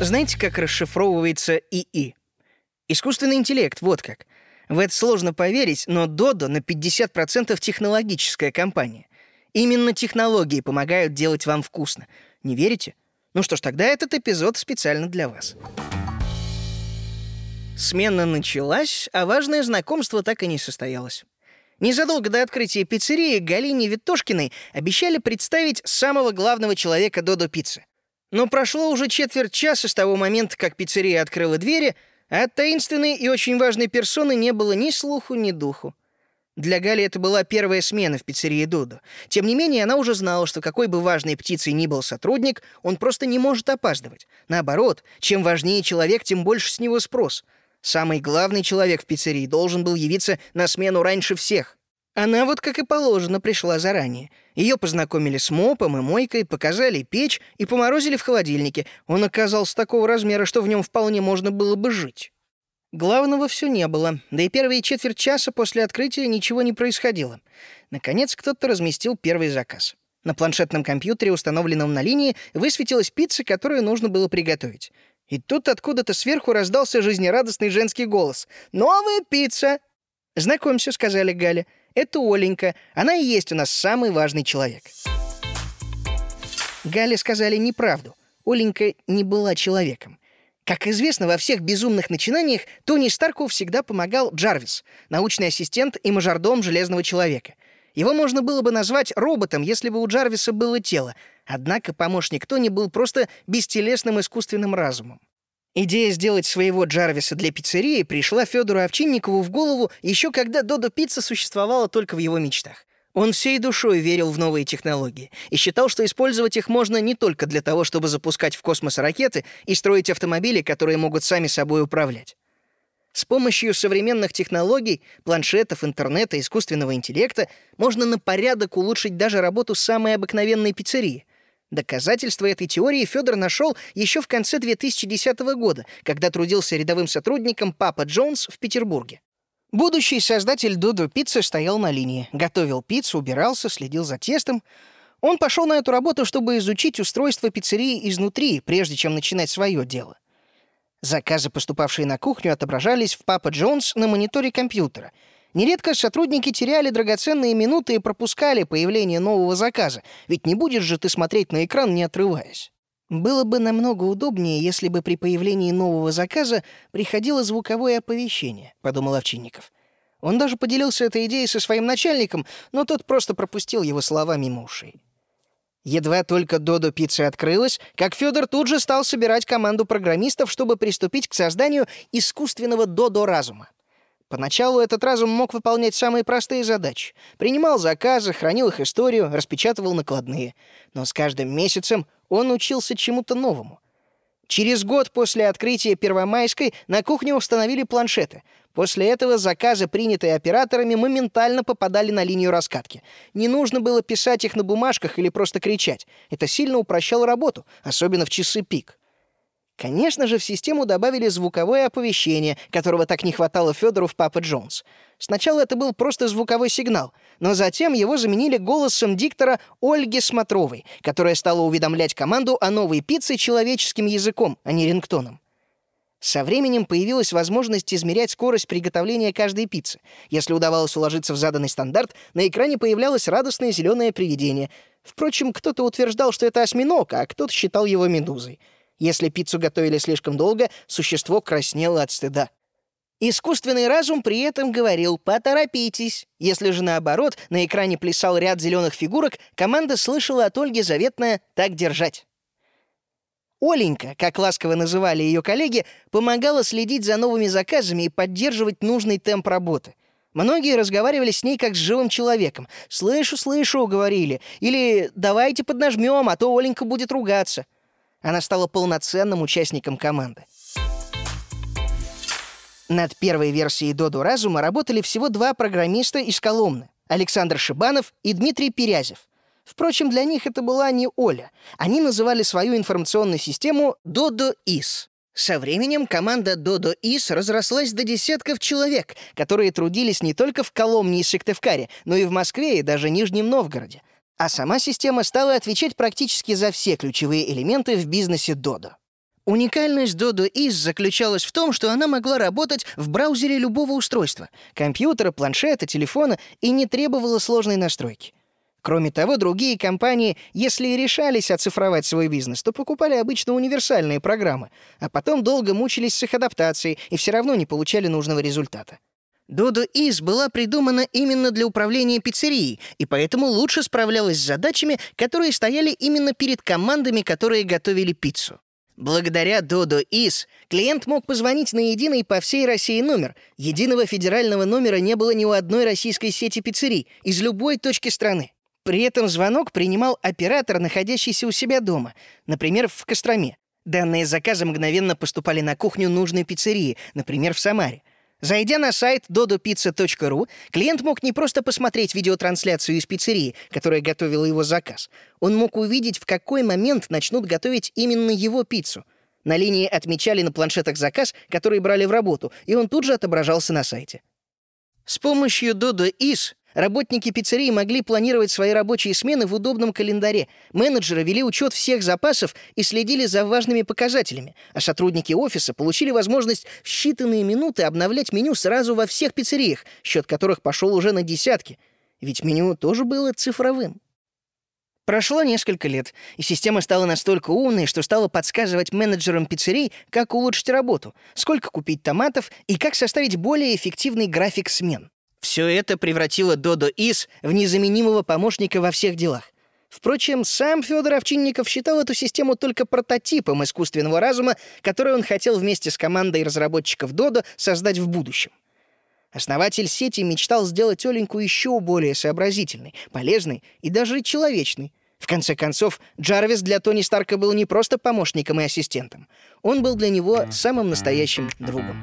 Знаете, как расшифровывается ИИ? Искусственный интеллект, вот как. В это сложно поверить, но Dodo на 50% технологическая компания. Именно технологии помогают делать вам вкусно. Не верите? Ну что ж, тогда этот эпизод специально для вас. Смена началась, а важное знакомство так и не состоялось. Незадолго до открытия пиццерии Галине Витошкиной обещали представить самого главного человека Додо Пиццы. Но прошло уже четверть часа с того момента, как пиццерия открыла двери, а от таинственной и очень важной персоны не было ни слуху, ни духу. Для Гали это была первая смена в пиццерии Додо. Тем не менее, она уже знала, что какой бы важной птицей ни был сотрудник, он просто не может опаздывать. Наоборот, чем важнее человек, тем больше с него спрос. Самый главный человек в пиццерии должен был явиться на смену раньше всех. Она вот как и положено пришла заранее. Ее познакомили с мопом и мойкой, показали печь и поморозили в холодильнике. Он оказался такого размера, что в нем вполне можно было бы жить. Главного все не было, да и первые четверть часа после открытия ничего не происходило. Наконец кто-то разместил первый заказ. На планшетном компьютере, установленном на линии, высветилась пицца, которую нужно было приготовить. И тут откуда-то сверху раздался жизнерадостный женский голос. «Новая пицца!» «Знакомься», — сказали Галя. «Это Оленька. Она и есть у нас самый важный человек». Гале сказали неправду. Оленька не была человеком. Как известно, во всех безумных начинаниях Тони Старку всегда помогал Джарвис, научный ассистент и мажордом Железного Человека. Его можно было бы назвать роботом, если бы у Джарвиса было тело, однако помощник Тони был просто бестелесным искусственным разумом. Идея сделать своего Джарвиса для пиццерии пришла Федору Овчинникову в голову еще когда Додо Пицца существовала только в его мечтах. Он всей душой верил в новые технологии и считал, что использовать их можно не только для того, чтобы запускать в космос ракеты и строить автомобили, которые могут сами собой управлять. С помощью современных технологий, планшетов, интернета, искусственного интеллекта можно на порядок улучшить даже работу самой обыкновенной пиццерии. Доказательства этой теории Федор нашел еще в конце 2010 года, когда трудился рядовым сотрудником Папа Джонс в Петербурге. Будущий создатель Дудо Пиццы стоял на линии, готовил пиццу, убирался, следил за тестом. Он пошел на эту работу, чтобы изучить устройство пиццерии изнутри, прежде чем начинать свое дело. Заказы, поступавшие на кухню, отображались в Папа Джонс на мониторе компьютера. Нередко сотрудники теряли драгоценные минуты и пропускали появление нового заказа, ведь не будешь же ты смотреть на экран, не отрываясь. Было бы намного удобнее, если бы при появлении нового заказа приходило звуковое оповещение, подумал Овчинников. Он даже поделился этой идеей со своим начальником, но тот просто пропустил его слова мимо ушей. Едва только Додо Пиццы открылась, как Федор тут же стал собирать команду программистов, чтобы приступить к созданию искусственного Додо разума. Поначалу этот разум мог выполнять самые простые задачи. Принимал заказы, хранил их историю, распечатывал накладные. Но с каждым месяцем он учился чему-то новому. Через год после открытия Первомайской на кухне установили планшеты. После этого заказы, принятые операторами, моментально попадали на линию раскатки. Не нужно было писать их на бумажках или просто кричать. Это сильно упрощало работу, особенно в часы пик. Конечно же, в систему добавили звуковое оповещение, которого так не хватало Федору в Папа Джонс. Сначала это был просто звуковой сигнал, но затем его заменили голосом диктора Ольги Смотровой, которая стала уведомлять команду о новой пицце человеческим языком, а не рингтоном. Со временем появилась возможность измерять скорость приготовления каждой пиццы. Если удавалось уложиться в заданный стандарт, на экране появлялось радостное зеленое привидение. Впрочем, кто-то утверждал, что это осьминог, а кто-то считал его медузой. Если пиццу готовили слишком долго, существо краснело от стыда. Искусственный разум при этом говорил «поторопитесь». Если же наоборот, на экране плясал ряд зеленых фигурок, команда слышала от Ольги заветное «так держать». Оленька, как ласково называли ее коллеги, помогала следить за новыми заказами и поддерживать нужный темп работы. Многие разговаривали с ней как с живым человеком. «Слышу, слышу», — говорили. Или «давайте поднажмем, а то Оленька будет ругаться». Она стала полноценным участником команды. Над первой версией Додо Разума работали всего два программиста из Коломны — Александр Шибанов и Дмитрий Перязев. Впрочем, для них это была не Оля. Они называли свою информационную систему Додо Ис. Со временем команда Додо Ис разрослась до десятков человек, которые трудились не только в Коломне и Сыктывкаре, но и в Москве и даже Нижнем Новгороде — А сама система стала отвечать практически за все ключевые элементы в бизнесе Dodo. Уникальность Dodo Is заключалась в том, что она могла работать в браузере любого устройства — компьютера, планшета, телефона — и не требовала сложной настройки. Кроме того, другие компании, если и решались оцифровать свой бизнес, то покупали обычно универсальные программы, а потом долго мучились с их адаптацией и все равно не получали нужного результата. Dodo Is была придумана именно для управления пиццерией, и поэтому лучше справлялась с задачами, которые стояли именно перед командами, которые готовили пиццу. Благодаря Dodo Is клиент мог позвонить на единый по всей России номер. Единого федерального номера не было ни у одной российской сети пиццерий из любой точки страны. При этом звонок принимал оператор, находящийся у себя дома, например, в Костроме. Данные заказа мгновенно поступали на кухню нужной пиццерии, например, в Самаре. Зайдя на сайт dodopizza.ru, клиент мог не просто посмотреть видеотрансляцию из пиццерии, которая готовила его заказ. Он мог увидеть, в какой момент начнут готовить именно его пиццу. На линии отмечали на планшетах заказ, который брали в работу, и он тут же отображался на сайте. С помощью Dodo Is Работники пиццерии могли планировать свои рабочие смены в удобном календаре. Менеджеры вели учет всех запасов и следили за важными показателями. А сотрудники офиса получили возможность в считанные минуты обновлять меню сразу во всех пиццериях, счет которых пошел уже на десятки. Ведь меню тоже было цифровым. Прошло несколько лет, и система стала настолько умной, что стала подсказывать менеджерам пиццерий, как улучшить работу, сколько купить томатов и как составить более эффективный график смен. Все это превратило Додо Ис в незаменимого помощника во всех делах. Впрочем, сам Федор Овчинников считал эту систему только прототипом искусственного разума, который он хотел вместе с командой разработчиков Додо создать в будущем. Основатель сети мечтал сделать Оленьку еще более сообразительной, полезной и даже человечной. В конце концов, Джарвис для Тони Старка был не просто помощником и ассистентом. Он был для него самым настоящим другом.